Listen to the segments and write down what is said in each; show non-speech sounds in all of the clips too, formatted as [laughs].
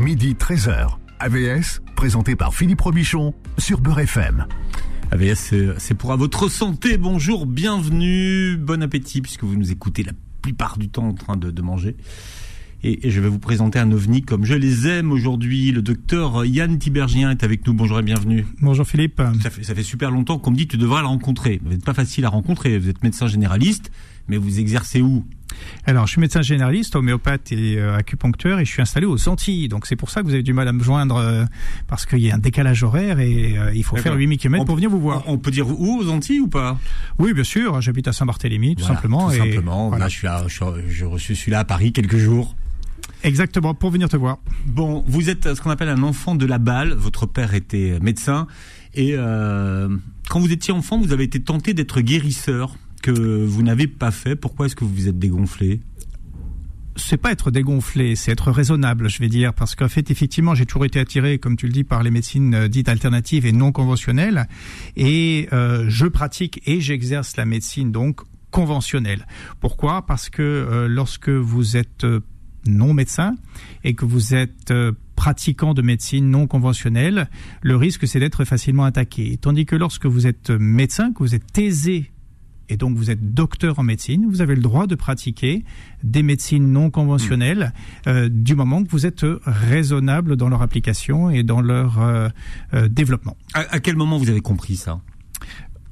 midi 13h. AVS, présenté par Philippe Robichon sur Beurre FM. AVS, c'est pour à votre santé. Bonjour, bienvenue, bon appétit puisque vous nous écoutez la plupart du temps en train de, de manger. Et, je vais vous présenter un ovni comme je les aime aujourd'hui. Le docteur Yann Tibergien est avec nous. Bonjour et bienvenue. Bonjour Philippe. Ça fait, ça fait super longtemps qu'on me dit tu devrais le rencontrer. Vous n'êtes pas facile à rencontrer. Vous êtes médecin généraliste, mais vous exercez où? Alors, je suis médecin généraliste, homéopathe et euh, acupuncteur, et je suis installé aux Antilles. Donc, c'est pour ça que vous avez du mal à me joindre, euh, parce qu'il y a un décalage horaire et euh, il faut faire 8000 km pour venir vous voir. On peut dire où aux Antilles ou pas? Oui, bien sûr. J'habite à Saint-Barthélemy, tout simplement. Tout simplement. Voilà. je suis là, je, je suis là à Paris quelques jours. Exactement, pour venir te voir. Bon, vous êtes ce qu'on appelle un enfant de la balle. Votre père était médecin. Et quand vous étiez enfant, vous avez été tenté d'être guérisseur, que vous n'avez pas fait. Pourquoi est-ce que vous vous êtes dégonflé c'est pas être dégonflé, c'est être raisonnable, je vais dire, parce qu'en fait, effectivement, j'ai toujours été attiré, comme tu le dis, par les médecines euh, dites alternatives et non conventionnelles, et euh, je pratique et j'exerce la médecine donc conventionnelle. Pourquoi? Parce que euh, lorsque vous êtes non médecin et que vous êtes pratiquant de médecine non conventionnelle, le risque c'est d'être facilement attaqué. Tandis que lorsque vous êtes médecin, que vous êtes aisé et donc vous êtes docteur en médecine, vous avez le droit de pratiquer des médecines non conventionnelles euh, du moment que vous êtes raisonnable dans leur application et dans leur euh, développement. à, quel moment vous avez compris ça?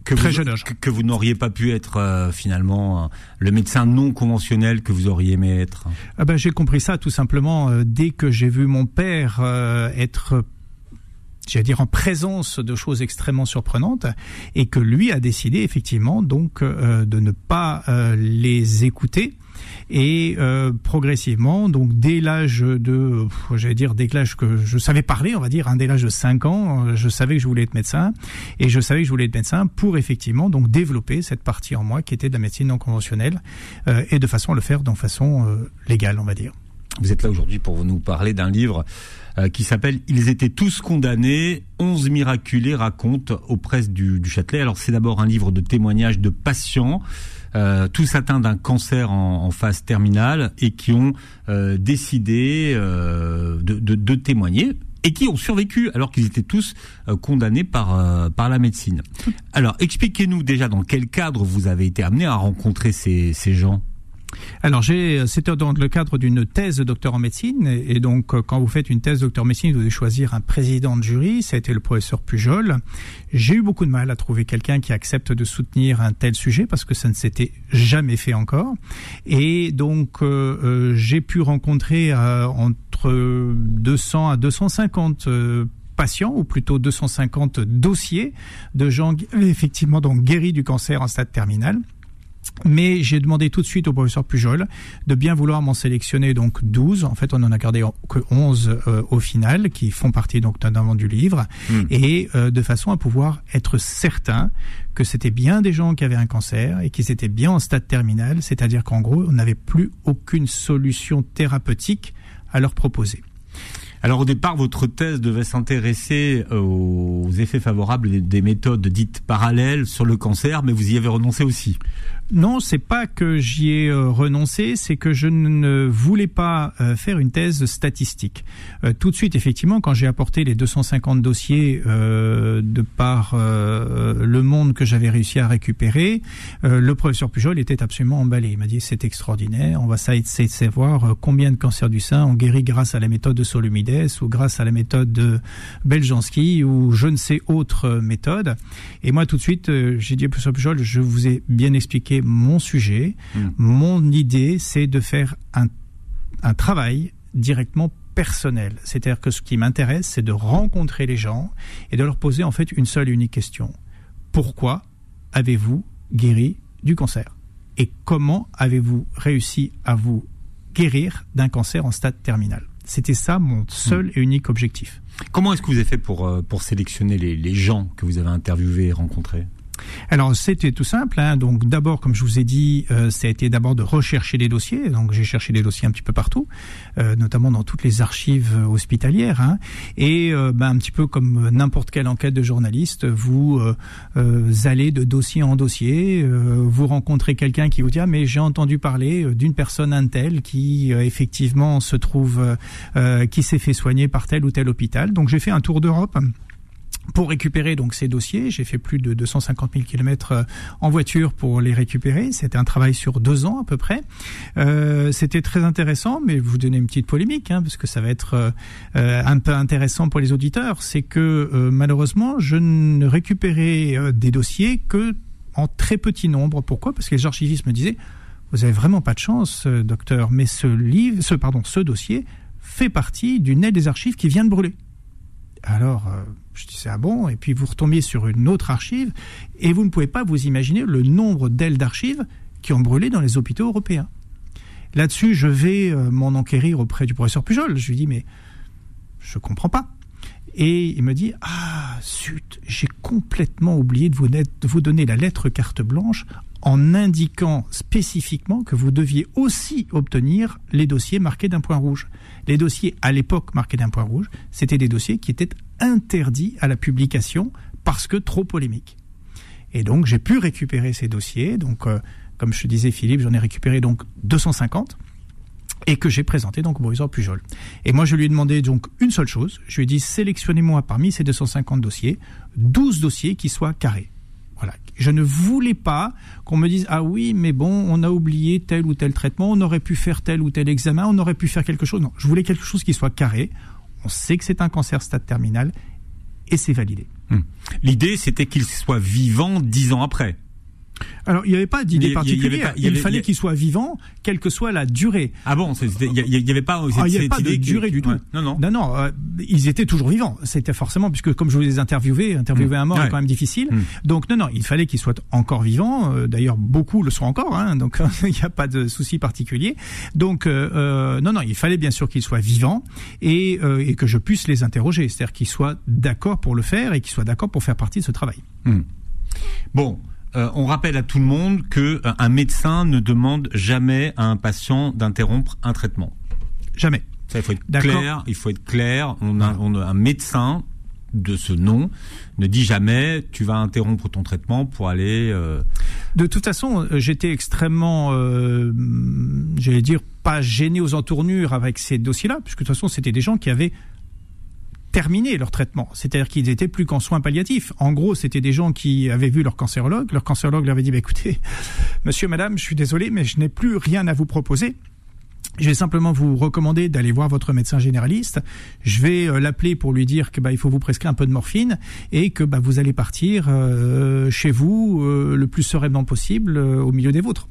Que Très vous, jeune Que, vous n'auriez pas pu être euh, finalement euh, le médecin non conventionnel que vous auriez aimé être? Ah ben, J'ai compris ça tout simplement euh, dès que j'ai vu mon père être j'allais dire en présence de choses extrêmement surprenantes et que lui a décidé effectivement donc de ne pas les écouter et euh, progressivement, donc dès l'âge de, j'allais dire dès l'âge que je savais parler, on va dire, hein, dès l'âge de 5 ans, euh, je savais que je voulais être médecin et je savais que je voulais être médecin pour effectivement donc développer cette partie en moi qui était de la médecine non conventionnelle euh, et de façon à le faire de façon légale, on va dire. Vous êtes là aujourd'hui pour nous parler d'un livre qui s'appelle Ils étaient tous condamnés, 11 miraculés racontent aux presses du, du Châtelet. Alors c'est d'abord un livre de témoignages de patients euh, tous atteints d'un cancer en, phase terminale et qui ont euh, décidé euh, de, témoigner et qui ont survécu alors qu'ils étaient tous condamnés par par la médecine. Alors expliquez-nous déjà dans quel cadre vous avez été amené à rencontrer ces, ces gens. Alors, j'ai, c'était dans le cadre d'une thèse docteur en médecine, et donc euh, quand vous faites une thèse docteur en médecine, vous devez choisir un président de jury. Ça a été le professeur Pujol. J'ai eu beaucoup de mal à trouver quelqu'un qui accepte de soutenir un tel sujet parce que ça ne s'était jamais fait encore. Et donc, euh, euh, j'ai pu rencontrer entre 200 à 250 patients, ou plutôt 250 dossiers de gens effectivement donc guéris du cancer en stade terminal. Mais j'ai demandé tout de suite au professeur Pujol de bien vouloir m'en sélectionner donc 12. En fait, on en a gardé que 11 euh, au final, qui font partie donc d'un du livre, hmm. et euh, de façon à pouvoir être certain que c'était bien des gens qui avaient un cancer et qu'ils étaient bien en stade terminal, c'est-à-dire qu'en gros, on n'avait plus aucune solution thérapeutique à leur proposer. Alors au départ, votre thèse devait s'intéresser euh, aux effets favorables des méthodes dites parallèles sur le cancer, mais vous y avez renoncé aussi. Non, c'est pas que j'y ai euh, renoncé, c'est que je ne voulais pas euh, faire une thèse statistique. Euh, tout de suite, effectivement, quand j'ai apporté les 250 dossiers de par le monde que j'avais réussi à récupérer, le professeur Pujol était absolument emballé. Il m'a dit c'est extraordinaire, on va essayer de savoir combien de cancers du sein on guérit grâce à la méthode de Solumides ou grâce à la méthode de Beljanski ou je ne sais autre méthode. Et moi, tout de suite, j'ai dit au professeur Pujol, je vous ai bien expliqué mon sujet. Hmm. Mon idée, c'est de faire un, un travail directement personnel. C'est-à-dire que ce qui m'intéresse, c'est de rencontrer les gens et de leur poser en fait une seule et unique question. Pourquoi avez-vous guéri du cancer? Et comment avez-vous réussi à vous guérir d'un cancer en stade terminal? C'était ça mon seul hmm. et unique objectif. Comment est-ce que vous avez fait pour, euh, pour sélectionner les, les gens que vous avez interviewés et rencontrés? Alors c'était tout simple. Hein. Donc d'abord, comme je vous ai dit, euh, ça a été d'abord de rechercher des dossiers. Donc j'ai cherché des dossiers un petit peu partout, euh, notamment dans toutes les archives euh, hospitalières. Hein. Et ben, un petit peu comme n'importe quelle enquête de journaliste, vous allez de dossier en dossier, vous rencontrez quelqu'un qui vous dit ah mais j'ai entendu parler d'une personne un tel qui effectivement se trouve, qui s'est fait soigner par tel ou tel hôpital. Donc j'ai fait un tour d'Europe pour récupérer donc ces dossiers. J'ai fait plus de 250 000 kilomètres en voiture pour les récupérer. C'était un travail sur deux ans à peu près. Euh, C'était très intéressant, mais vous donnez une petite polémique hein, parce que ça va être euh, un peu intéressant pour les auditeurs. C'est que euh, malheureusement, je ne récupérais euh, des dossiers que en très petit nombre. Pourquoi? Parce que les archivistes me disaient vous avez vraiment pas de chance, euh, docteur, mais ce livre, ce pardon, ce dossier fait partie d'une aide des archives qui vient de brûler. Alors, euh, je disais, ah bon? Et puis vous retombiez sur une autre archive, et vous ne pouvez pas vous imaginer le nombre d'ailes d'archives qui ont brûlé dans les hôpitaux européens. Là-dessus, je vais euh, m'en enquérir auprès du professeur Pujol. Je lui dis, mais je comprends pas. Et il me dit, ah, zut, j'ai complètement oublié de vous donner la lettre carte blanche en indiquant spécifiquement que vous deviez aussi obtenir les dossiers marqués d'un point rouge. Les dossiers à l'époque marqués d'un point rouge, c'était des dossiers qui étaient interdits à la publication parce que trop polémiques. Et donc j'ai pu récupérer ces dossiers. Donc euh, comme je disais Philippe, j'en ai récupéré donc 250 et que j'ai présenté donc au professeur Pujol. Et moi je lui ai demandé donc une seule chose, je lui ai dit sélectionnez-moi parmi ces 250 dossiers 12 dossiers qui soient carrés. Voilà. Je ne voulais pas qu'on me dise ah oui mais bon on a oublié tel ou tel traitement, on aurait pu faire tel ou tel examen, on aurait pu faire quelque chose. Non, je voulais quelque chose qui soit carré. On sait que c'est un cancer stade terminal et c'est validé. Hmm. L'idée c'était qu'il soit vivant dix ans après. Alors, il n'y avait pas d'idée particulière. Il, fallait qu'il soit vivant, quelle que soit la durée. Ah bon Il n'y avait pas, ah, avait pas de durée du tout. Non, non. Non, non. Euh, ils étaient toujours vivants. C'était forcément, puisque comme je vous les interviewé, interviewer mmh. un mort est quand même difficile. Mmh. Donc, non, non, il fallait qu'il soit encore vivant. Euh, d'ailleurs, beaucoup le sont encore. Hein, donc, il n'y a pas de souci particulier. Donc, euh, euh, non, non, il fallait bien sûr qu'il soit vivant et, euh, et, que je puisse les interroger. C'est-à-dire qu'ils soient d'accord pour le faire et qu'ils soient d'accord pour faire partie de ce travail. Mmh. Bon, euh, on rappelle à tout le monde que euh, un médecin ne demande jamais à un patient d'interrompre un traitement. Jamais. Ça, il faut être clair. Il faut être clair. On a, on a un médecin de ce nom ne dit jamais tu vas interrompre ton traitement pour aller. Euh... De toute façon, j'étais extrêmement, euh, j'allais dire, pas gêné aux entournures avec ces dossiers-là, puisque de toute façon, c'était des gens qui avaient terminé leur traitement. C'est-à-dire qu'ils étaient plus qu'en soins palliatifs. En gros, c'était des gens qui avaient vu leur cancérologue. Leur cancérologue leur avait dit, bah, écoutez, [laughs] monsieur, madame, je suis désolé, mais je n'ai plus rien à vous proposer. Je vais simplement vous recommander d'aller voir votre médecin généraliste. Je vais euh, l'appeler pour lui dire que bah, faut vous prescrire un peu de morphine et que bah, vous allez partir euh, chez vous euh, le plus sereinement possible au milieu des vôtres.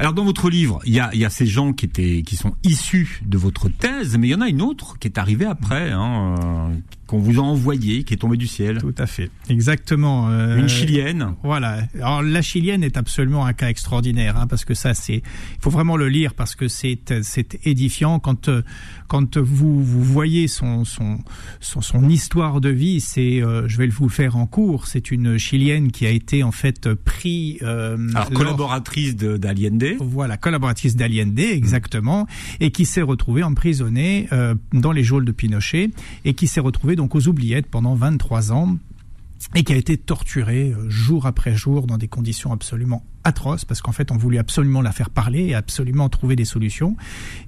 Alors dans votre livre, il y a, y a, ces gens qui étaient, qui sont issus de votre thèse, mais il y en a une autre qui est arrivée après, hein, euh, qu'on vous a envoyée, qui est tombée du ciel. Tout à fait, exactement. Euh, une chilienne. Voilà. Alors la chilienne est absolument un cas extraordinaire, hein, parce que ça, c'est, il faut vraiment le lire parce que c'est, c'est édifiant quand, euh, quand vous, vous voyez son, son, son, son histoire de vie. C'est, euh, je vais vous le faire en cours. C'est une chilienne qui a été en fait pris. Euh, Alors collaboratrice d'Aliende. Voilà, collaboratrice d'Aliende, exactement, et qui s'est retrouvée emprisonnée euh, dans les geôles de Pinochet et qui s'est retrouvée donc aux oubliettes pendant 23 ans et qui a été torturée euh, jour après jour dans des conditions absolument atroce parce qu'en fait on voulait absolument la faire parler et absolument trouver des solutions.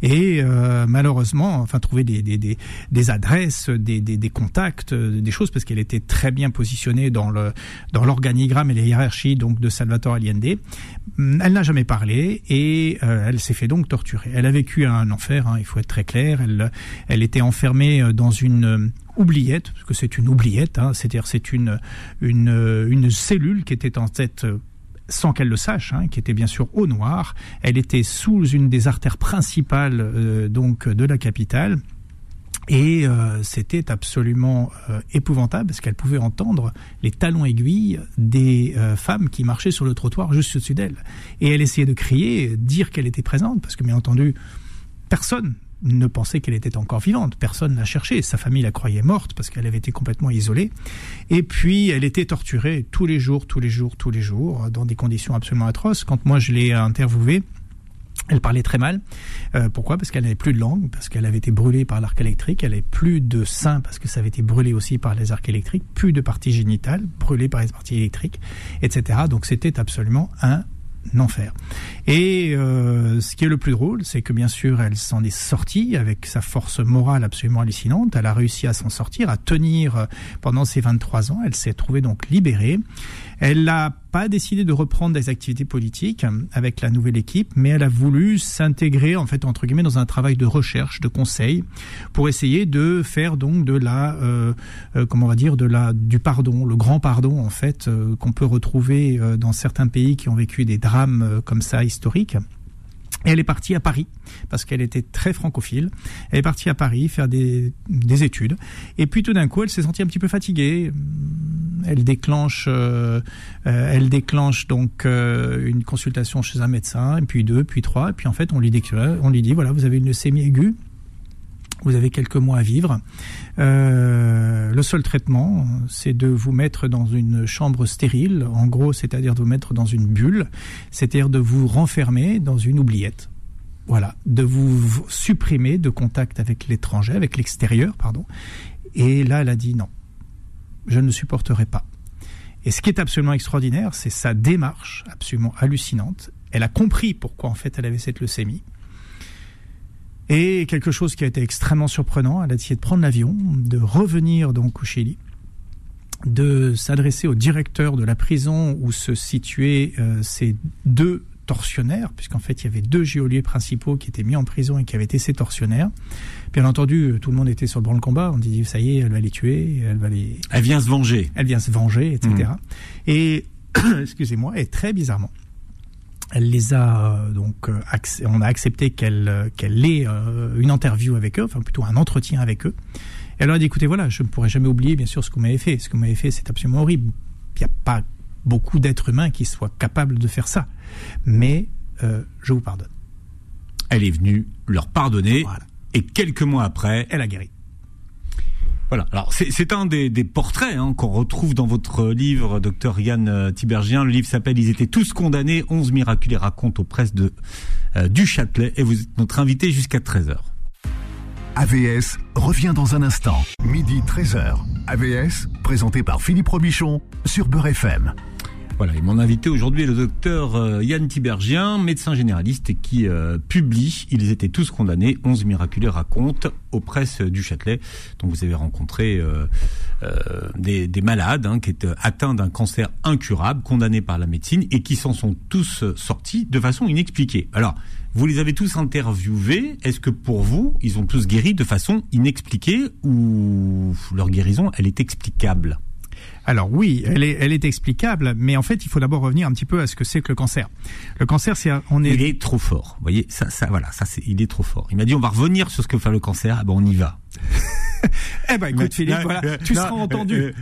Et euh, malheureusement enfin trouver des, des, des, adresses des, des, contacts euh, des choses parce qu'elle était très bien positionnée dans le dans l'organigramme et les hiérarchies donc de Salvatore Allende. Hum, elle n'a jamais parlé et elle s'est fait donc torturer. Elle a vécu un enfer hein, il faut être très clair. Elle elle était enfermée dans une oubliette, parce que c'est une oubliette, hein, c'est-à-dire c'est une, une, cellule qui était en tête sans qu'elle le sache, hein, qui était bien sûr au noir. Elle était sous une des artères principales euh, donc de la capitale. Et euh, c'était absolument euh, épouvantable parce qu'elle pouvait entendre les talons aiguilles des euh, femmes qui marchaient sur le trottoir juste au-dessus d'elle. Et elle essayait de crier, dire qu'elle était présente parce que bien entendu, personne ne pensait qu'elle était encore vivante. Personne l'a cherchée. Sa famille la croyait morte parce qu'elle avait été complètement isolée. Et puis, elle était torturée tous les jours, tous les jours, tous les jours, dans des conditions absolument atroces. Quand moi je l'ai interviewée, elle parlait très mal. Euh, pourquoi? Parce qu'elle n'avait plus de langue, parce qu'elle avait été brûlée par l'arc électrique. Elle n'avait plus de sein, parce que ça avait été brûlé aussi par les arcs électriques. Plus de parties génitales, brûlées par les parties électriques, etc. Donc c'était absolument un enfer. Et euh, ce qui est le plus drôle, c'est que bien sûr, elle s'en est sortie avec sa force morale absolument hallucinante. Elle a réussi à s'en sortir, à tenir pendant ses 23 ans. Elle s'est trouvée donc libérée. Elle n'a pas décidé de reprendre des activités politiques avec la nouvelle équipe, mais elle a voulu s'intégrer en fait entre guillemets dans un travail de recherche, de conseil, pour essayer de faire donc de la, euh, euh, comment on va dire, de la du pardon, le grand pardon en fait euh, qu'on peut retrouver dans certains pays qui ont vécu des drames comme ça historiques. Elle est partie à Paris parce qu'elle était très francophile. Elle est partie à Paris faire des, des études. Et puis tout d'un coup, elle s'est sentie un petit peu fatiguée. Elle déclenche, euh, euh elle déclenche donc euh, une consultation chez un médecin, puis deux, puis trois. Et puis en fait, on lui dit, on lui dit voilà, vous avez une leucémie aiguë. Vous avez quelques mois à vivre. Euh, le seul traitement, c'est de vous mettre dans une chambre stérile, en gros, c'est-à-dire de vous mettre dans une bulle, c'est-à-dire de vous renfermer dans une oubliette. Voilà, de vous supprimer de contact avec l'étranger, avec l'extérieur, pardon. Et là, elle a dit non, je ne supporterai pas. Et ce qui est absolument extraordinaire, c'est sa démarche absolument hallucinante. Elle a compris pourquoi en fait elle avait cette leucémie. Et quelque chose qui a été extrêmement surprenant, elle a décidé de prendre l'avion, de revenir donc au Chili, de s'adresser au directeur de la prison où se situaient euh, ces deux tortionnaires, puisqu'en fait il y avait deux geôliers principaux qui étaient mis en prison et qui avaient été ces tortionnaires. Bien entendu, tout le monde était sur le banc de combat. On dit ça y est, elle va les tuer, elle va les. Elle vient se venger. Elle vient se venger, etc. Et mmh. [coughs] excusez-moi, et très bizarrement, elle les a euh, donc euh, on a accepté qu'elle euh, qu'elle ait une interview avec eux, enfin plutôt un entretien avec eux. Et elle leur a dit écoutez voilà, je ne pourrai jamais oublier bien sûr ce que vous m'avez fait. Ce que vous m'avez fait, c'est absolument horrible. Il n'y a pas beaucoup d'êtres humains qui soient capables de faire ça, mais je vous pardonne. Elle est venue leur pardonner et quelques mois après, elle a guéri. Voilà. Alors c'est un des, portraits hein, qu'on retrouve dans votre livre, docteur Yann euh, Tibergien. Le livre s'appelle Ils étaient tous condamnés, 11 miracles et raconte aux presses de euh, du Châtelet. Et vous êtes notre invité jusqu'à 13h. AVS revient dans un instant. Midi 13h. AVS, présenté par Philippe Robichon sur Beurre FM. Voilà, et mon invité aujourd'hui est le docteur euh, Yann Tibergien, médecin généraliste qui euh, publie Ils étaient tous condamnés, 11 miraculés racontent aux presses du Châtelet. Donc vous avez rencontré euh, des, des, malades hein, qui étaient atteints d'un cancer incurable, condamnés par la médecine et qui s'en sont tous sortis de façon inexpliquée. Alors, vous les avez tous interviewés. Est-ce que pour vous, ils ont tous guéri de façon inexpliquée ou leur guérison, elle est explicable? Alors oui, elle est, elle explicable, mais en fait, il faut d'abord revenir un petit peu à ce que c'est que le cancer. Le cancer, c'est on est. Il est trop fort. Vous voyez, ça, ça, voilà, ça, c'est, il est trop fort. Il m'a dit, on va revenir sur ce que fait le cancer. Ah ben, on y va. Eh ben écoute Philippe, voilà, tu seras entendu.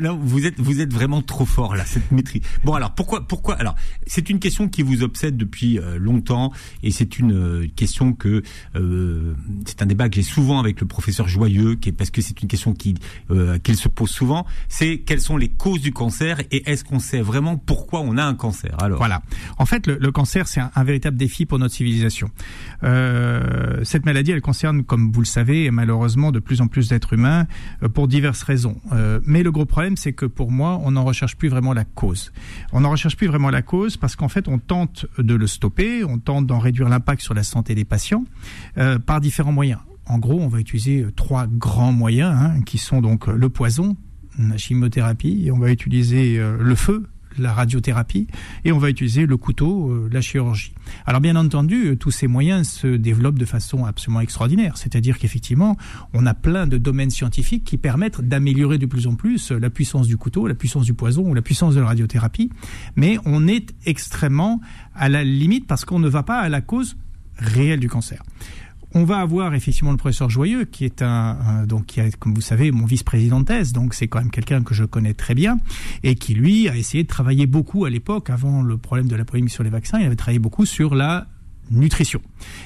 non, vous êtes vous êtes vraiment trop fort là, cette maîtrise. Bon alors pourquoi pourquoi alors c'est une question qui vous obsède depuis euh, longtemps et c'est une euh, question que euh, c'est un débat que j'ai souvent avec le professeur Joyeux, qui est parce que c'est une question qui qu'il se pose souvent. C'est quelles sont les causes du cancer et est-ce qu'on sait vraiment pourquoi on a un cancer Alors? Voilà. En fait, le, le cancer c'est un, un, véritable défi pour notre civilisation. cette maladie, elle concerne, comme vous le savez, malheureusement de plus en plus d'êtres humains euh, pour diverses raisons. Euh, mais le gros problème, c'est que pour moi, on n'en recherche plus vraiment la cause. On n'en recherche plus vraiment la cause parce qu'en fait, on tente de le stopper, on tente d'en réduire l'impact sur la santé des patients euh, par différents moyens. En gros, on va utiliser trois grands moyens hein, qui sont donc le poison, la chimiothérapie, et on va utiliser le feu, la radiothérapie, et on va utiliser le couteau, euh, la chirurgie. Alors bien entendu, euh, tous ces moyens se développent de façon absolument extraordinaire, c'est-à-dire qu'effectivement, on a plein de domaines scientifiques qui permettent d'améliorer de plus en plus euh, la puissance du couteau, la puissance du poison ou la puissance de la radiothérapie, mais on est extrêmement à la limite parce qu'on ne va pas à la cause réelle du cancer. On va avoir effectivement le professeur Joyeux, qui est un, donc qui est, comme vous savez, mon vice-président de thèse, donc c'est quand même quelqu'un que je connais très bien et qui lui a essayé de travailler beaucoup à l'époque, avant le problème de la polémique sur les vaccins, il avait travaillé beaucoup sur la nutrition.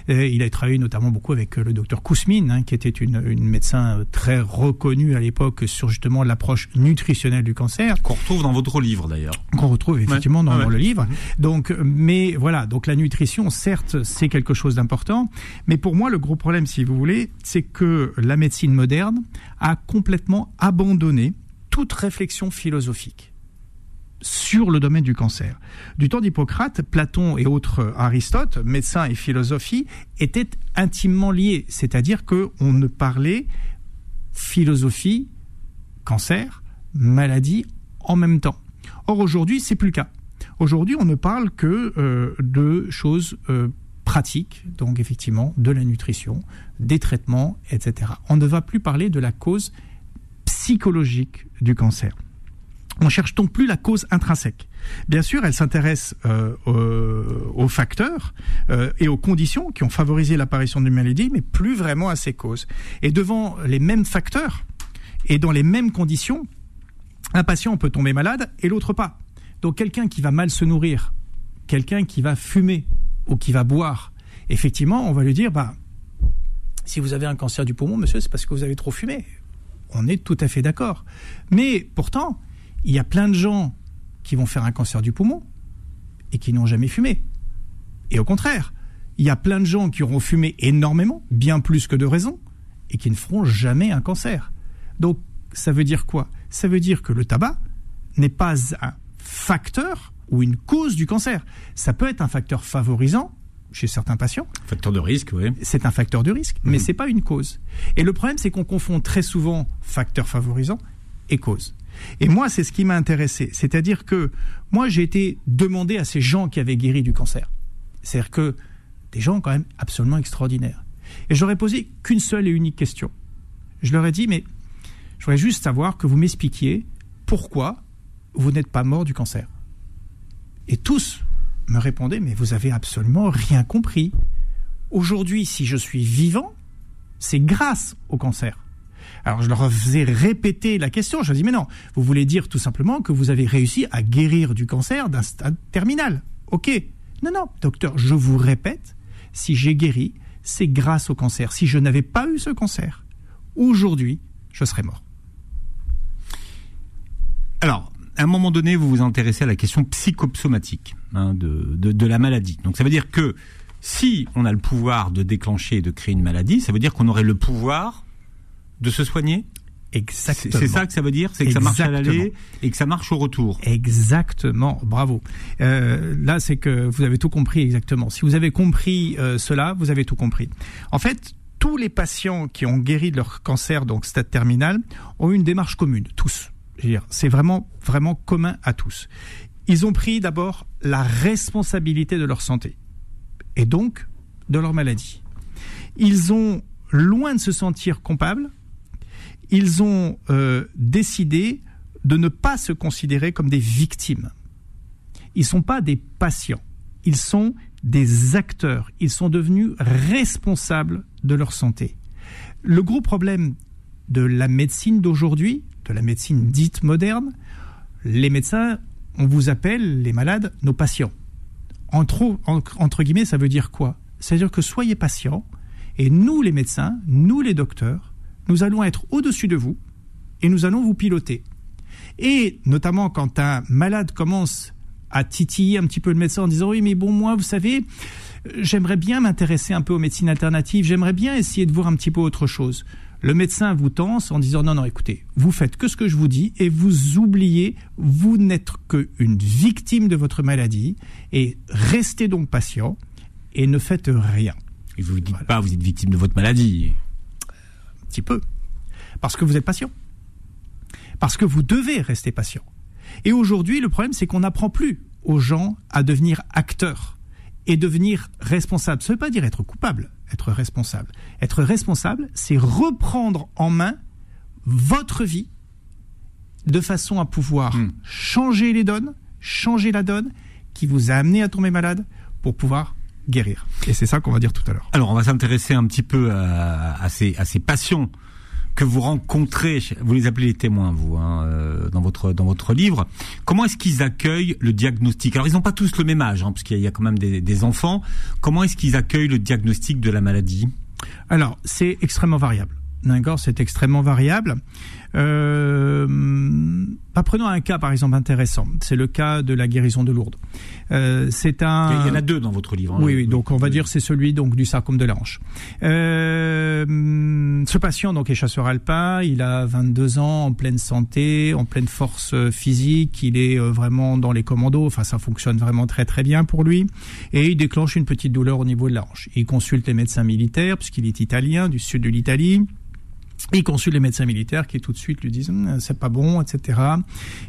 il a travaillé notamment beaucoup avec le docteur Kousmine, hein, qui était une, une, médecin très reconnue à l'époque sur justement l'approche nutritionnelle du cancer. Qu'on retrouve dans votre livre d'ailleurs. Qu'on retrouve effectivement dans, le livre. Donc, mais voilà, donc la nutrition, certes, c'est quelque chose d'important, mais pour moi, le gros problème, si vous voulez, c'est que la médecine moderne a complètement abandonné toute réflexion philosophique sur le domaine du cancer. Du temps d'Hippocrate, Platon et autres Aristote, médecins et philosophie, étaient intimement liés, c'est-à-dire qu'on ne parlait philosophie, cancer, maladie en même temps. Or aujourd'hui, c'est plus le cas. Aujourd'hui, on ne parle que euh, de choses euh, pratiques, donc effectivement de la nutrition, des traitements, etc. On ne va plus parler de la cause psychologique du cancer. On cherche donc plus la cause intrinsèque. Bien sûr, elle s'intéresse euh, aux, facteurs euh, et aux conditions qui ont favorisé l'apparition d'une maladie, mais plus vraiment à ses causes. Et devant les mêmes facteurs et dans les mêmes conditions, un patient peut tomber malade et l'autre pas. Donc quelqu'un qui va mal se nourrir, quelqu'un qui va fumer ou qui va boire, effectivement, on va lui dire, bah, si vous avez un cancer du poumon, monsieur, c'est parce que vous avez trop fumé. On est tout à fait d'accord. Mais pourtant, il y a plein de gens qui vont faire un cancer du poumon et qui n'ont jamais fumé. Et au contraire, il y a plein de gens qui auront fumé énormément, bien plus que de raison, et qui ne feront jamais un cancer. Donc, ça veut dire quoi? Ça veut dire que le tabac n'est pas un facteur ou une cause du cancer. Ça peut être un facteur favorisant chez certains patients. Facteur de risque, oui. C'est un facteur de risque, mais ce mhm. c'est pas une cause. Et le problème, c'est qu'on confond très souvent facteur favorisant et cause. Et moi, c'est ce qui m'a intéressé. C'est-à-dire que moi, j'ai été demandé à ces gens qui avaient guéri du cancer. C'est-à-dire que des gens quand même absolument extraordinaires. Et j'aurais posé qu'une seule et unique question. Je leur ai dit, mais je voudrais juste savoir que vous m'expliquiez pourquoi vous n'êtes pas mort du cancer. Et tous me répondaient, mais vous avez absolument rien compris. Aujourd'hui, si je suis vivant, c'est grâce au cancer. Alors je leur faisais répéter la question. Je leur dis mais non, vous voulez dire tout simplement que vous avez réussi à guérir du cancer d'un stade terminal. Ok. Non, non, docteur, je vous répète, si j'ai guéri, c'est grâce au cancer. Si je n'avais pas eu ce cancer, aujourd'hui, je serais mort. Alors, à un moment donné, vous vous intéressez à la question psychopsomatique hein, de, de, la maladie. Donc ça veut dire que si on a le pouvoir de déclencher et de créer une maladie, ça veut dire qu'on aurait le pouvoir de se soigner Exactement. C'est ça que ça veut dire, c'est que ça marche à l'aller et que ça marche au retour. Exactement, bravo. Euh, là, c'est que vous avez tout compris exactement. Si vous avez compris euh, cela, vous avez tout compris. En fait, tous les patients qui ont guéri de leur cancer, donc stade terminal, ont eu une démarche commune, tous. C'est vraiment, vraiment commun à tous. Ils ont pris d'abord la responsabilité de leur santé et donc de leur maladie. Ils ont, loin de se sentir coupables, ils ont euh, décidé de ne pas se considérer comme des victimes. Ils ne sont pas des patients, ils sont des acteurs, ils sont devenus responsables de leur santé. Le gros problème de la médecine d'aujourd'hui, de la médecine dite moderne, les médecins, on vous appelle les malades nos patients. Entre, entre guillemets, ça veut dire quoi? C'est-à-dire que soyez patients, et nous les médecins, nous les docteurs, nous allons être au-dessus de vous et nous allons vous piloter. Et notamment quand un malade commence à titiller un petit peu le médecin en disant oui mais bon moi vous savez j'aimerais bien m'intéresser un peu aux médecines alternatives, j'aimerais bien essayer de voir un petit peu autre chose. Le médecin vous tense en disant non non écoutez, vous faites que ce que je vous dis et vous oubliez, vous n'êtes qu'une victime de votre maladie et restez donc patient et ne faites rien. Et vous ne dites pas vous êtes victime de votre maladie petit peu. Parce que vous êtes patient. Parce que vous devez rester patient. Et aujourd'hui, le problème, c'est qu'on n'apprend plus aux gens à devenir acteurs et devenir responsables. Ça ne veut pas dire être coupable, être responsable. Être responsable, c'est reprendre en main votre vie de façon à pouvoir hmm. changer les donnes, changer la donne qui vous a amené à tomber malade pour pouvoir guérir. Et c'est ça qu'on va dire tout à l'heure. Alors, on va s'intéresser un petit peu à, ces, à ces passions que vous rencontrez, vous les appelez les témoins, vous, hein, euh, dans votre dans votre livre. Comment est-ce qu'ils accueillent le diagnostic? Alors, ils n'ont pas tous le même âge, hein, parce qu'il y, a quand même des, des enfants. Comment est-ce qu'ils accueillent le diagnostic de la maladie? Alors, c'est extrêmement variable. D'accord, c'est extrêmement variable. Euh, prenons un cas par exemple intéressant. C'est le cas de la guérison de Lourdes. Euh, c'est un. Il y en a deux dans votre livre. Hein. oui, oui. Donc on va dire c'est celui donc du sarcome de la hanche. Euh, ce patient donc est chasseur alpin. Il a 22 ans, en pleine santé, en pleine force physique. Il est euh, vraiment dans les commandos. Enfin, ça fonctionne vraiment très très bien pour lui. Et il déclenche une petite douleur au niveau de la hanche. Il consulte les médecins militaires puisqu'il est italien du sud de l'Italie. Il consulte les médecins militaires qui tout de suite lui disent hum, c'est pas bon, etc.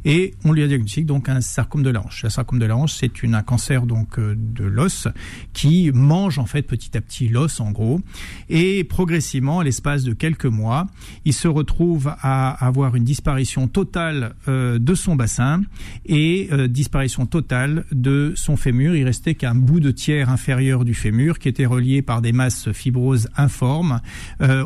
Et on lui a diagnostiqué donc un sarcome de la hanche. Le sarcome de la hanche, c'est un cancer donc euh, de l'os qui mange en fait petit à petit l'os en gros. Et progressivement, à l'espace de quelques mois, il se retrouve à avoir une disparition totale euh, de son bassin et euh, disparition totale de son fémur. Il restait qu'un bout de tiers inférieur du fémur qui était relié par des masses fibroses informes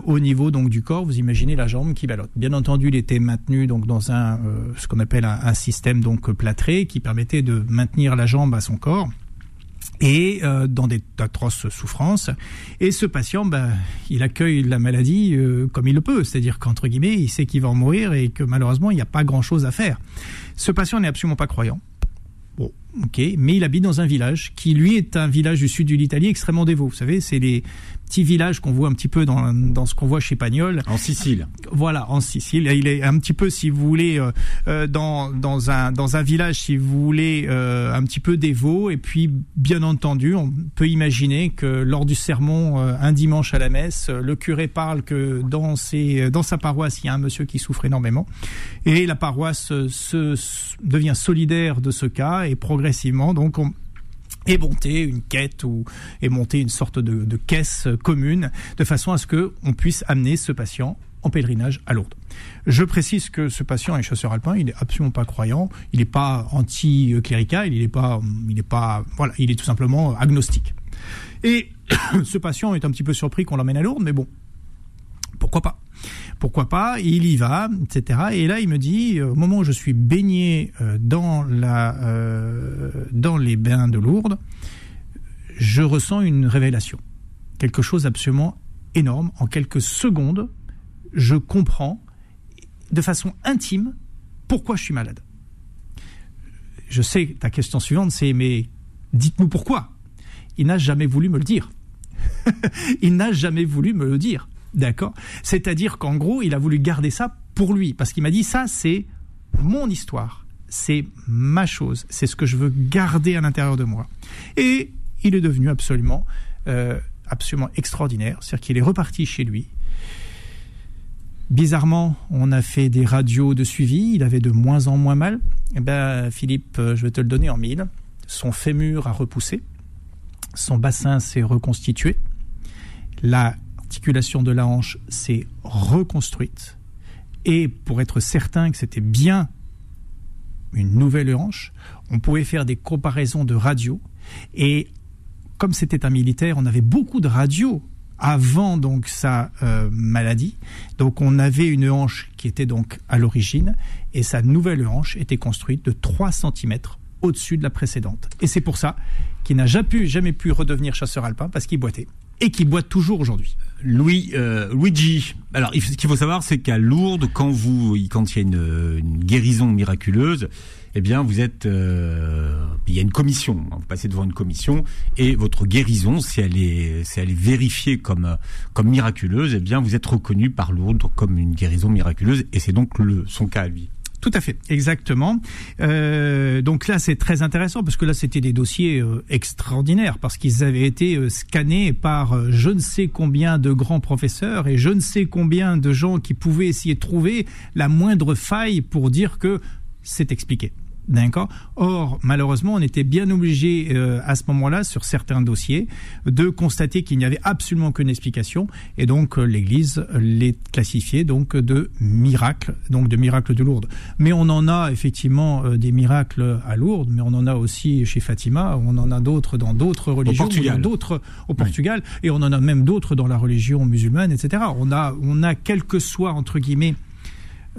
au niveau donc du corps imaginez la jambe qui ballotte. Bien entendu, il était maintenu donc dans un euh, ce qu'on appelle un, système donc plâtré qui permettait de maintenir la jambe à son corps et euh, dans des atroces souffrances. Et ce patient, ben, il accueille la maladie euh, comme il le peut, c'est-à-dire qu'entre guillemets, il sait qu'il va en mourir et que malheureusement, il n'y a pas grand-chose à faire. Ce patient n'est absolument pas croyant. Bon, ok, mais il habite dans un village qui, lui, est un village du sud de l'Italie extrêmement dévot. Vous savez, c'est les petit village qu'on voit un petit peu dans, dans ce qu'on voit chez Pagnol. En Sicile. Voilà, en Sicile. Il est un petit peu, si vous voulez, euh, euh, dans, dans, un, dans un village, si vous voulez, euh, un petit peu dévot. Et puis, bien entendu, on peut imaginer que lors du sermon, un dimanche à la messe, le curé parle que dans, ses, dans sa paroisse, il y a un monsieur qui souffre énormément. Et la paroisse se, devient solidaire de ce cas et donc, on, et monter une quête ou et monter une sorte de, caisse commune de façon à ce que on puisse amener ce patient en pèlerinage à Lourdes. Je précise que ce patient est chasseur alpin, il n'est absolument pas croyant, il n'est pas anti-clérical, il n'est pas, il pas, voilà, il est tout simplement agnostique. Et [coughs] ce patient est un petit peu surpris qu'on l'emmène à Lourdes, mais bon, pourquoi pas? Pourquoi pas Il y va, etc. Et là, il me dit, euh, au moment où je suis baigné euh, euh, dans les bains de Lourdes, je ressens une révélation. Quelque chose d'absolument énorme. En quelques secondes, je comprends de façon intime pourquoi je suis malade. Je sais, ta question suivante, c'est mais dites-nous pourquoi. Il n'a jamais voulu me le dire. [laughs] il n'a jamais voulu me le dire. D'accord C'est-à-dire qu'en gros, il a voulu garder ça pour lui, parce qu'il m'a dit ça, c'est mon histoire, c'est ma chose, c'est ce que je veux garder à l'intérieur de moi. Et il est devenu absolument, euh, absolument extraordinaire, c'est-à-dire qu'il est reparti chez lui. Bizarrement, on a fait des radios de suivi, il avait de moins en moins mal. Eh ben, Philippe, euh, je vais te le donner en mille. Son fémur a repoussé, son bassin s'est reconstitué, la l'articulation de la hanche s'est reconstruite. Et pour être certain que c'était bien une nouvelle hanche, on pouvait faire des comparaisons de radio. Et comme c'était un militaire, on avait beaucoup de radios avant donc sa euh, maladie. Donc on avait une hanche qui était donc à l'origine et sa nouvelle hanche était construite de 3 cm au-dessus de la précédente. Et c'est pour ça qu'il n'a jamais pu, jamais pu redevenir chasseur alpin parce qu'il boitait et qui boite toujours aujourd'hui. Louis, euh, Luigi. Alors, ce qu'il faut savoir, c'est qu'à Lourdes, quand vous, quand il y a une, guérison miraculeuse, eh bien, vous êtes, euh, il y a une commission. Vous passez devant une commission et votre guérison, si elle est, si elle est vérifiée comme comme miraculeuse, eh bien, vous êtes reconnu par Lourdes comme une guérison miraculeuse et c'est donc le, son cas à lui. Tout à fait, exactement. Euh, donc là, c'est très intéressant parce que là, c'était des dossiers euh, extraordinaires parce qu'ils avaient été euh, scannés par je ne sais combien de grands professeurs et je ne sais combien de gens qui pouvaient essayer de trouver la moindre faille pour dire que c'est expliqué. D'accord. Or, malheureusement, on était bien obligé euh, à ce moment-là, sur certains dossiers, de constater qu'il n'y avait absolument aucune explication, et donc euh, l'Église les classifiait donc de miracles, donc de miracles de Lourdes. Mais on en a effectivement euh, des miracles à Lourdes, mais on en a aussi chez Fatima, on en a d'autres dans d'autres religions, d'autres au Portugal, et on en a même d'autres dans la religion musulmane, etc. On a, on a quel que soit entre guillemets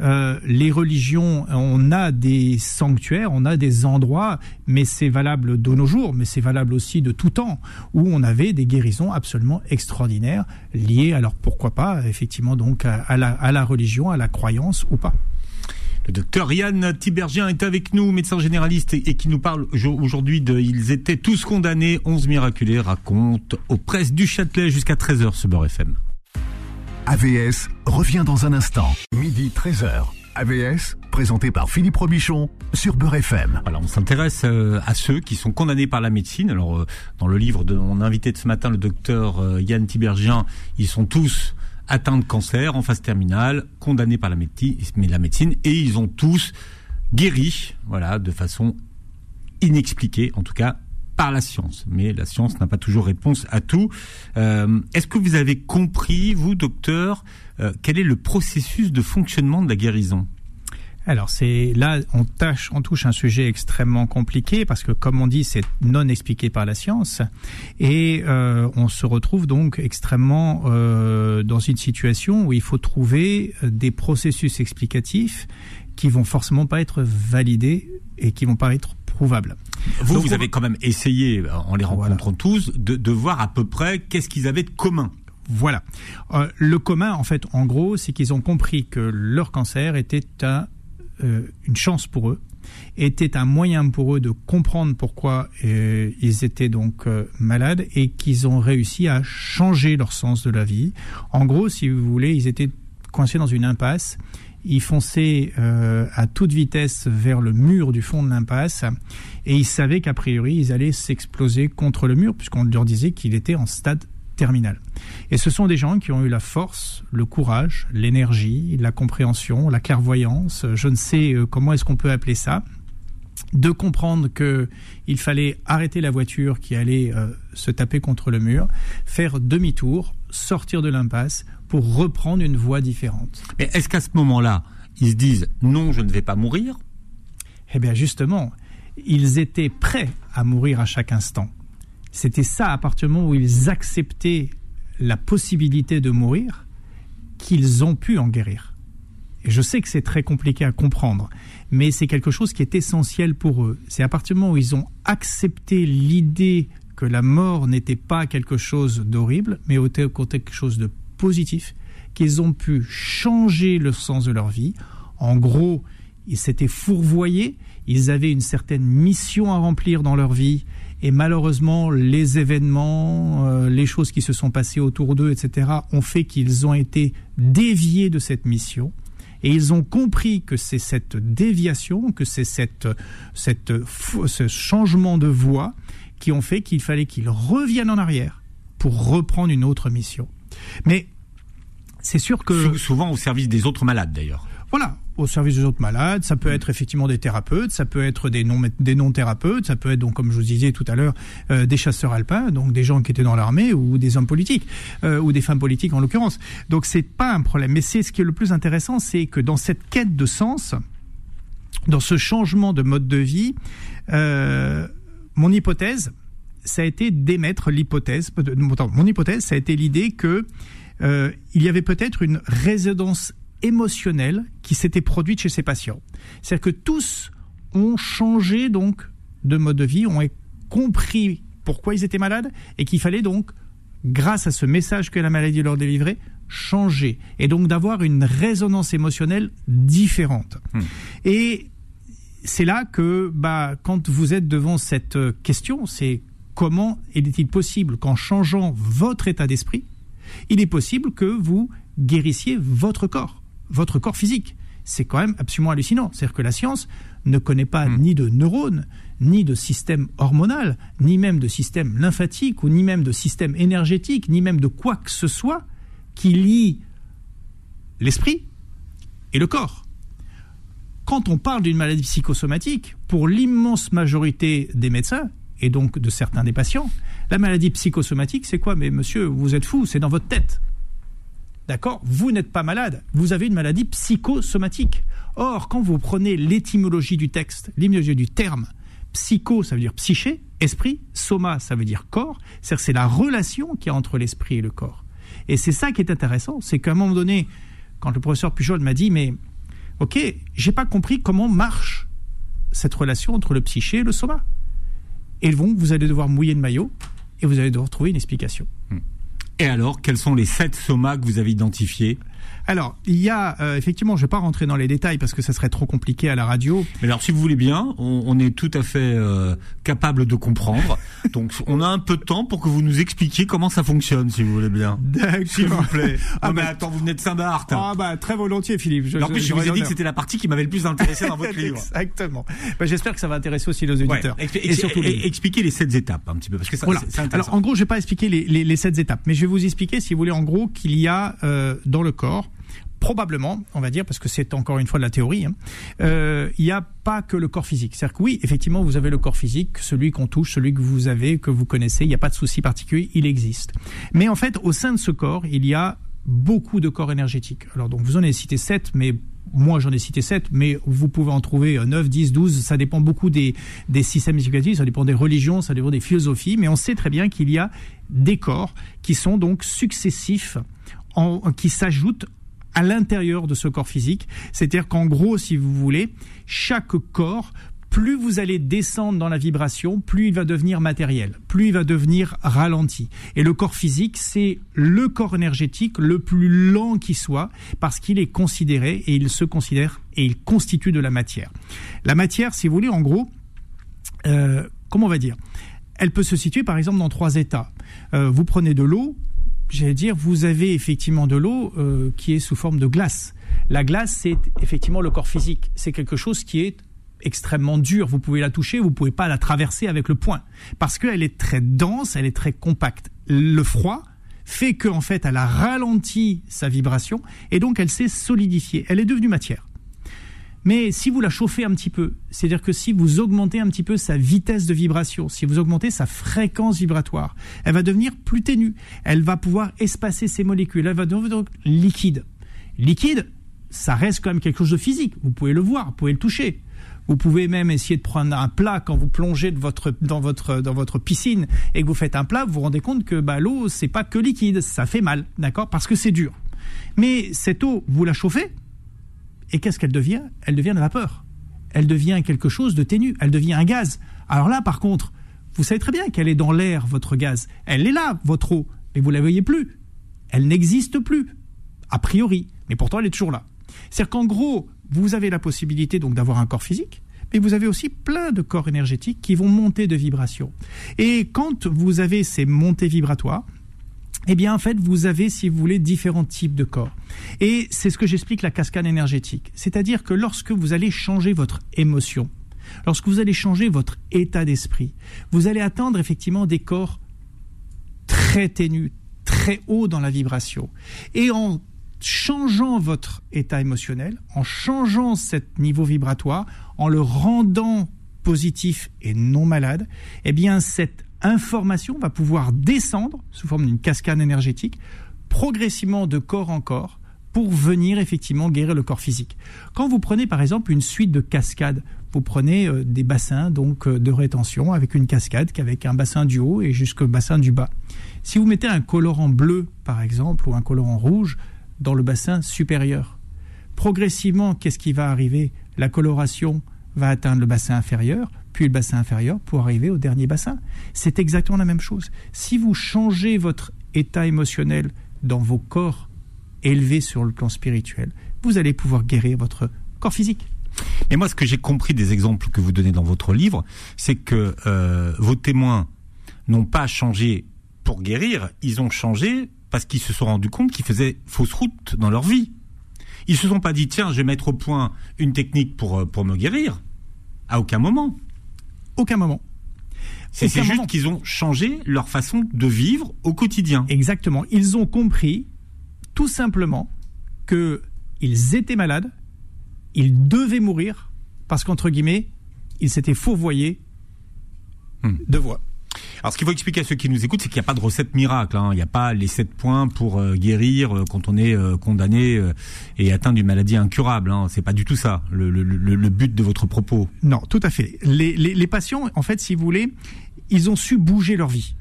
euh, les religions, on a des sanctuaires, on a des endroits, mais c'est valable de nos jours, mais c'est valable aussi de tout temps, où on avait des guérisons absolument extraordinaires liées, alors pourquoi pas, effectivement, donc à, la, religion, à la croyance ou pas. Le docteur Yann Tibergien est avec nous, médecin généraliste, et, qui nous parle aujourd'hui de Ils étaient tous condamnés, 11 miraculés, raconte aux presses du Châtelet jusqu'à 13h ce Beurre FM. AVS revient dans un instant. Midi 13h. AVS, présenté par Philippe Robichon sur Beurre FM. Alors, on s'intéresse euh, à ceux qui sont condamnés par la médecine. Alors, euh, dans le livre de mon invité de ce matin, le docteur euh, Yann Tibergien, ils sont tous atteints de cancer en phase terminale, condamnés par la médecine, la médecine, et ils ont tous guéri, voilà, de façon inexpliquée, en tout cas par la science. Mais la science n'a pas toujours réponse à tout. Euh, est-ce que vous avez compris, vous, docteur, euh, quel est le processus de fonctionnement de la guérison? Alors c'est là on tâche, on touche un sujet extrêmement compliqué parce que comme on dit c'est non expliqué par la science et euh, on se retrouve donc extrêmement dans une situation où il faut trouver des processus explicatifs qui vont forcément pas être validés et qui vont pas être Vous, vous avez quand même essayé, en les rencontrant tous, de, voir à peu près qu'est-ce qu'ils avaient de commun. Voilà. Euh, le commun, en fait, en gros, c'est qu'ils ont compris que leur cancer était un, euh, une chance pour eux, était un moyen pour eux de comprendre pourquoi euh, ils étaient donc malades et qu'ils ont réussi à changer leur sens de la vie. En gros, si vous voulez, ils étaient coincés dans une impasse ils fonçaient euh, à toute vitesse vers le mur du fond de l'impasse et ils savaient qu'a priori ils allaient s'exploser contre le mur puisqu'on leur disait qu'il était en stade terminal. Et ce sont des gens qui ont eu la force, le courage, l'énergie, la compréhension, la clairvoyance, je ne sais euh, comment est-ce qu'on peut appeler ça, de comprendre que il fallait arrêter la voiture qui allait euh, se taper contre le mur, faire demi-tour, sortir de l'impasse pour reprendre une voie différente. Mais est-ce qu'à ce, moment-là, ils se disent non, je ne vais pas mourir? Eh bien justement, ils étaient prêts à mourir à chaque instant. C'était ça à partir du moment où ils acceptaient la possibilité de mourir qu'ils ont pu en guérir. Je sais que c'est très compliqué à comprendre, mais c'est quelque chose qui est essentiel pour eux. C'est à partir du moment où ils ont accepté l'idée que la mort n'était pas quelque chose d'horrible, mais était quelque chose de positif, qu'ils ont pu changer le sens de leur vie. En gros, ils s'étaient fourvoyés, ils avaient une certaine mission à remplir dans leur vie, et malheureusement, les événements, euh, les choses qui se sont passées autour d'eux, etc., ont fait qu'ils ont été déviés de cette mission. Et ils ont compris que c'est cette déviation, que c'est cette, cette, ce changement de voie qui ont fait qu'il fallait qu'ils reviennent en arrière pour reprendre une autre mission. Mais c'est sûr que... Souvent au service des autres malades d'ailleurs. Voilà, au service des autres malades. Ça peut être effectivement des thérapeutes, ça peut être des non des non thérapeutes, ça peut être donc comme je vous disais tout à l'heure euh, des chasseurs alpins, donc des gens qui étaient dans l'armée ou des hommes politiques euh, ou des femmes politiques en l'occurrence. Donc c'est pas un problème. Mais c'est ce qui est le plus intéressant, c'est que dans cette quête de sens, dans ce changement de mode de vie, euh, mon hypothèse, ça a été d'émettre l'hypothèse. Mon hypothèse, ça a été l'idée que il y avait peut-être une résonance émotionnelle qui s'était produite chez ces patients. C'est-à-dire que tous ont changé donc de mode de vie, ont compris pourquoi ils étaient malades et qu'il fallait donc, grâce à ce message que la maladie leur délivrait, changer et donc d'avoir une résonance émotionnelle différente. Hmm. Et c'est là que, bah, quand vous êtes devant cette question, c'est comment est-il possible qu'en changeant votre état d'esprit, il est possible que vous guérissiez votre corps, votre corps physique. C'est quand même absolument hallucinant. C'est-à-dire que la science ne connaît pas hmm. ni de neurones, ni de système hormonal, ni même de système lymphatique, ou ni même de système énergétique, ni même de quoi que ce soit qui lie l'esprit et le corps. quand on parle d'une maladie psychosomatique, pour l'immense majorité des médecins, et donc de certains des patients, la maladie psychosomatique, c'est quoi? Mais monsieur, vous êtes fou, c'est dans votre tête. D'accord Vous n'êtes pas malade, vous avez une maladie psychosomatique. Or, quand vous prenez l'étymologie du texte, l'étymologie du terme, psycho, ça veut dire psyché, esprit, soma, ça veut dire corps, c'est-à-dire c'est la relation qu'il y a entre l'esprit et le corps. Et c'est ça qui est intéressant, c'est qu'à un moment donné, quand le professeur Pujol m'a dit, mais ok, j'ai pas compris comment marche cette relation entre le psyché et le soma. Et bon, vous allez devoir mouiller le maillot et vous allez devoir trouver une explication. Hmm. Et alors, quels sont les sept somas que vous avez identifiés? Alors, il y a euh, effectivement, je ne vais pas rentrer dans les détails parce que ça serait trop compliqué à la radio. Mais alors, si vous voulez bien, on, est tout à fait euh, capable de comprendre. [laughs] Donc, on a un peu de temps pour que vous nous expliquiez comment ça fonctionne, si vous voulez bien. S'il vous plaît. ah mais bah, attends, vous venez de Saint-Barth. Ah bah très volontiers, Philippe. Je, en plus, je, vous ai dit que c'était la partie qui m'avait le plus intéressé dans [laughs] votre livre. Exactement. Bah, J'espère que ça va intéresser aussi nos auditeurs. et, surtout expliquer les sept étapes un petit peu parce que ça, intéressant. Alors, en gros, je vais pas expliquer les, les, les sept étapes, mais je vais vous expliquer, si vous voulez, en gros, qu'il y a euh, dans le corps probablement, on va dire, parce que c'est encore une fois de la théorie, hein, euh, il n'y a pas que le corps physique. C'est-à-dire que oui, effectivement, vous avez le corps physique, celui qu'on touche, celui que vous avez, que vous connaissez, il n'y a pas de souci particulier, il existe. Mais en fait, au sein de ce corps, il y a beaucoup de corps énergétiques. Alors donc vous en avez cité 7, mais moi j'en ai cité 7, mais vous pouvez en trouver 9, 10, 12, ça dépend beaucoup des, des systèmes éducatifs, ça dépend des religions, ça dépend des philosophies, mais on sait très bien qu'il y a des corps qui sont donc successifs, qui s'ajoutent à l'intérieur de ce corps physique. C'est-à-dire qu'en gros, si vous voulez, chaque corps plus vous allez descendre dans la vibration, plus il va devenir matériel, plus il va devenir ralenti. Et le corps physique, c'est le corps énergétique le plus lent qui soit, parce qu'il est considéré et il se considère et il constitue de la matière. La matière, si vous voulez, en gros, euh, comment on va dire? Elle peut se situer par exemple dans trois états. Euh, vous prenez de l'eau, j'allais dire, vous avez effectivement de l'eau euh, qui est sous forme de glace. La glace, c'est effectivement le corps physique. C'est quelque chose qui est extrêmement dur. Vous pouvez la toucher, vous pouvez pas la traverser avec le poing parce qu'elle est très dense, elle est très compacte. Le froid fait qu'en fait, elle a ralenti sa vibration et donc elle s'est solidifiée. Elle est devenue matière. Mais si vous la chauffez un petit peu, c'est-à-dire que si vous augmentez un petit peu sa vitesse de vibration, si vous augmentez sa fréquence vibratoire, elle va devenir plus ténue. Elle va pouvoir espacer ses molécules. Elle va devenir liquide. Liquide, ça reste quand même quelque chose de physique. Vous pouvez le voir, vous pouvez le toucher. Vous pouvez même essayer de prendre un plat quand vous plongez dans, votre, dans votre piscine et que vous faites un plat, vous vous rendez compte que bah, l'eau, c'est pas que liquide, ça fait mal, d'accord? Parce que c'est dur. Mais cette eau, vous la chauffez, et qu'est-ce qu'elle devient? Elle devient de vapeur. Elle devient quelque chose de ténu. Elle devient un gaz. Alors là, par contre, vous savez très bien qu'elle est dans l'air, votre gaz. Elle est là, votre eau. Mais vous ne la voyez plus. Elle n'existe plus. A priori. Mais pourtant, elle est toujours là. C'est-à-dire qu'en gros, vous avez la possibilité donc d'avoir un corps physique, mais vous avez aussi plein de corps énergétiques qui vont monter de vibrations. Et quand vous avez ces montées vibratoires, eh bien, en fait, vous avez, si vous voulez, différents types de corps. Et c'est ce que j'explique la cascade énergétique. C'est-à-dire que lorsque vous allez changer votre émotion, lorsque vous allez changer votre état d'esprit, vous allez atteindre effectivement des corps très ténus, très hauts dans la vibration. Et en changeant votre état émotionnel, en changeant ce niveau vibratoire, en le rendant positif et non malade, eh bien, cette information va pouvoir descendre sous forme d'une cascade énergétique progressivement de corps en corps pour venir effectivement guérir le corps physique. Quand vous prenez par exemple une suite de cascades, vous prenez euh, des bassins donc euh, de rétention avec une cascade avec un bassin du haut et jusqu'au bassin du bas. Si vous mettez un colorant bleu par exemple ou un colorant rouge dans le bassin supérieur, progressivement qu'est-ce qui va arriver? La coloration va atteindre le bassin inférieur, puis le bassin inférieur pour arriver au dernier bassin. C'est exactement la même chose. Si vous changez votre état émotionnel dans vos corps élevés sur le plan spirituel, vous allez pouvoir guérir votre corps physique. Et moi, ce que j'ai compris des exemples que vous donnez dans votre livre, c'est que euh, vos témoins n'ont pas changé pour guérir, ils ont changé parce qu'ils se sont rendus compte qu'ils faisaient fausse route dans leur vie. Ils se sont pas dit tiens, je vais mettre au point une technique pour euh, pour me guérir. À aucun moment. Aucun moment. C'est juste qu'ils ont changé leur façon de vivre au quotidien. Exactement. Ils ont compris tout simplement qu'ils étaient malades il devait mourir parce qu'entre guillemets, il s'était fourvoyé Hmm. de voix. Alors, ce qu'il faut expliquer à ceux qui nous écoutent, c'est qu'il n'y a pas de recette miracle. hein. Il n'y a pas les sept points pour euh, guérir euh, quand on est euh, condamné et atteint d'une maladie incurable. Hein. C'est pas du tout ça le, but de votre propos. Non, tout à fait. Les, patients, en fait, si vous voulez, ils ont su bouger leur vie.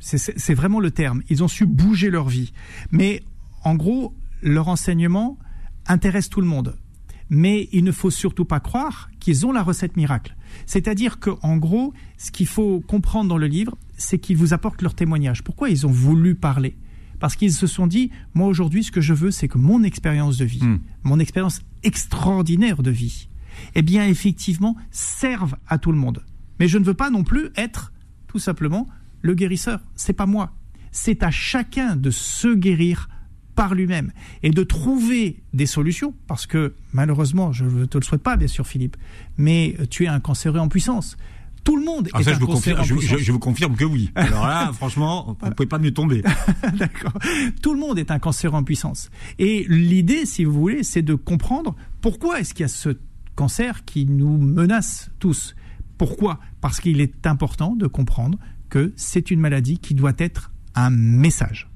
C'est vraiment le terme. Ils ont su bouger leur vie. Mais en gros, leur enseignement intéresse tout le monde. Mais il ne faut surtout pas croire qu'ils ont la recette miracle. C'est-à-dire que, en gros, ce qu'il faut comprendre dans le livre, c'est qu'ils vous apportent leur témoignage. Pourquoi ils ont voulu parler? Parce qu'ils se sont dit, moi aujourd'hui, ce que je veux, c'est que mon expérience de vie, Hmm. mon expérience extraordinaire de vie, eh bien, effectivement, serve à tout le monde. Mais je ne veux pas non plus être, tout simplement, le guérisseur. C'est pas moi. C'est à chacun de se guérir par lui-même et de trouver des solutions parce que malheureusement je ne te le souhaite pas bien sûr Philippe mais tu es un cancéreux en puissance tout le monde Ah, est ça, un je vous, cancéreux confirme, en je, puissance je- je vous confirme que oui. [laughs] Alors là, franchement, vous pouvez pas mieux tomber. [laughs] D'accord. Tout le monde est un cancer en puissance. Et l'idée, si vous voulez, c'est de comprendre pourquoi est-ce qu'il y a ce cancer qui nous menace tous. Pourquoi? Parce qu'il est important de comprendre que c'est une maladie qui doit être un message.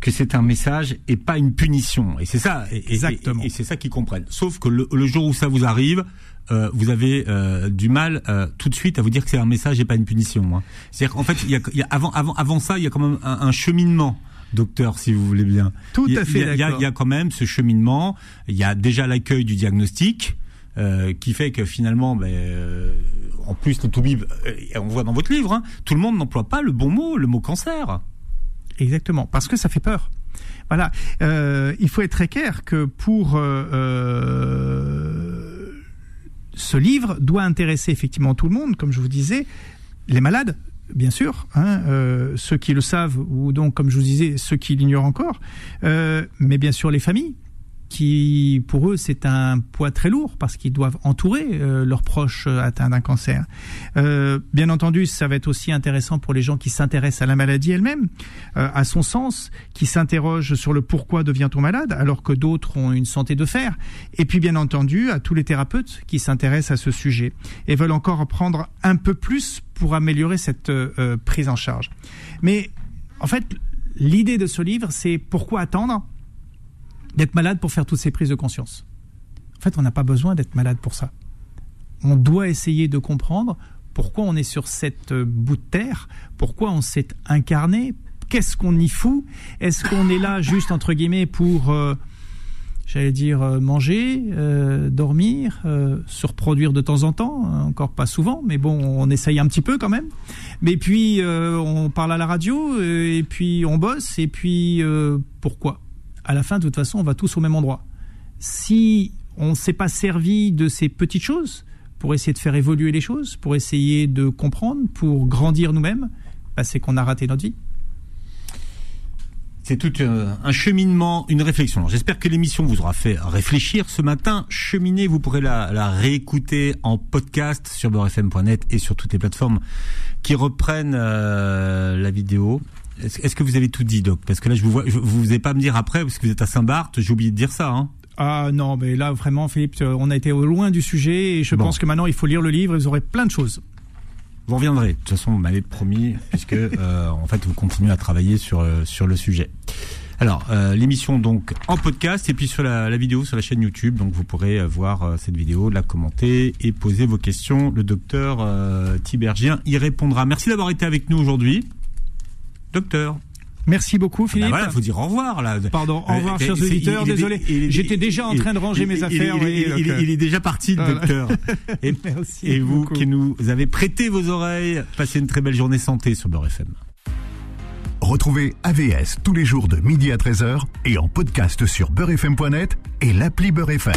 Que c'est un message et pas une punition. Et c'est ça. Et, Exactement. Et, et c'est ça qu'ils comprennent. Sauf que le, le jour où ça vous arrive, euh, vous avez euh, du mal euh, tout de suite à vous dire que c'est un message et pas une punition. hein. C'est-à-dire qu'en fait, il y a, y a- avant, avant, avant ça, il y a quand même un, un cheminement. Docteur, si vous voulez bien. Tout à fait il y a- il y a- d'accord. Il y a quand même ce cheminement. Il y a déjà l'accueil du diagnostic, euh, qui fait que finalement, ben, euh, en plus, le toubib, euh, on voit dans votre livre, hein, tout le monde n'emploie pas le bon mot, le mot cancer. Exactement, parce que ça fait peur. Voilà, Euh, il faut être très clair que pour euh, euh, ce livre doit intéresser effectivement tout le monde, comme je vous disais, les malades, bien sûr, hein, ceux qui le savent ou donc, comme je vous disais, ceux qui l'ignorent encore, mais bien sûr les familles qui, pour eux, c'est un poids très lourd parce qu'ils doivent entourer euh, leurs proches atteints d'un cancer. Euh, bien entendu, ça va être aussi intéressant pour les gens qui s'intéressent à la maladie elle-même, euh, à son sens, qui s'interrogent sur le pourquoi devient-on malade alors que d'autres ont une santé de fer. Et puis, bien entendu, à tous les thérapeutes qui s'intéressent à ce sujet et veulent encore apprendre un peu plus pour améliorer cette prise en charge. Mais en fait, l'idée de ce livre, c'est pourquoi attendre d'être malade pour faire toutes ces prises de conscience. En fait, on n'a pas besoin d'être malade pour ça. On doit essayer de comprendre pourquoi on est sur cette euh, bout de terre, pourquoi on s'est incarné, qu'est-ce qu'on y fout, est-ce qu'on est là juste entre guillemets pour, euh, j'allais dire, euh, manger, dormir, se reproduire de temps en temps, hein, encore pas souvent, mais bon, on essaye un petit peu quand même. Mais puis on parle à la radio, et puis on bosse, et puis pourquoi? À la fin, de toute façon, on va tous au même endroit. Si on ne s'est pas servi de ces petites choses pour essayer de faire évoluer les choses, pour essayer de comprendre, pour grandir nous-mêmes, bah, c'est qu'on a raté notre vie. C'est tout euh, un cheminement, une réflexion. J'espère que l'émission vous aura fait réfléchir ce matin. Cheminez, vous pourrez la, la réécouter en podcast sur beurrefm.net et sur toutes les plateformes qui reprennent euh, la vidéo. Est-ce que vous avez tout dit, Doc? Parce que là, je vous vois, je, vous n'allez pas me dire après, parce que vous êtes à Saint-Barth, j'ai oublié de dire ça. Hein. Ah non, mais là vraiment, Philippe, euh, on a été au loin du sujet et je Bon. pense que maintenant il faut lire le livre et vous aurez plein de choses. Vous reviendrez. De toute façon, vous m'avez promis, puisque [laughs] euh, en fait, vous continuez à travailler sur euh, sur le sujet. Alors, euh, l'émission donc en podcast et puis sur la, la vidéo sur la chaîne YouTube. Donc, vous pourrez voir euh, cette vidéo, la commenter et poser vos questions. Le docteur Tibergien y répondra. Merci d'avoir été avec nous aujourd'hui, docteur. Merci beaucoup, Ah bah Philippe. voilà, faut dire au revoir là. Pardon, au revoir, Euh, chers auditeurs. il est- Désolé, il est- j'étais déjà en il- train de ranger il- mes il- affaires. Il, il- il- euh, il est déjà parti, le Voilà. docteur. [laughs] Et, Merci et vous beaucoup. qui nous avez prêté vos oreilles, passez une très belle journée santé sur Beurre FM. Retrouvez AVS tous les jours de midi à 13h et en podcast sur beurrefm.net et l'appli Beurre FM.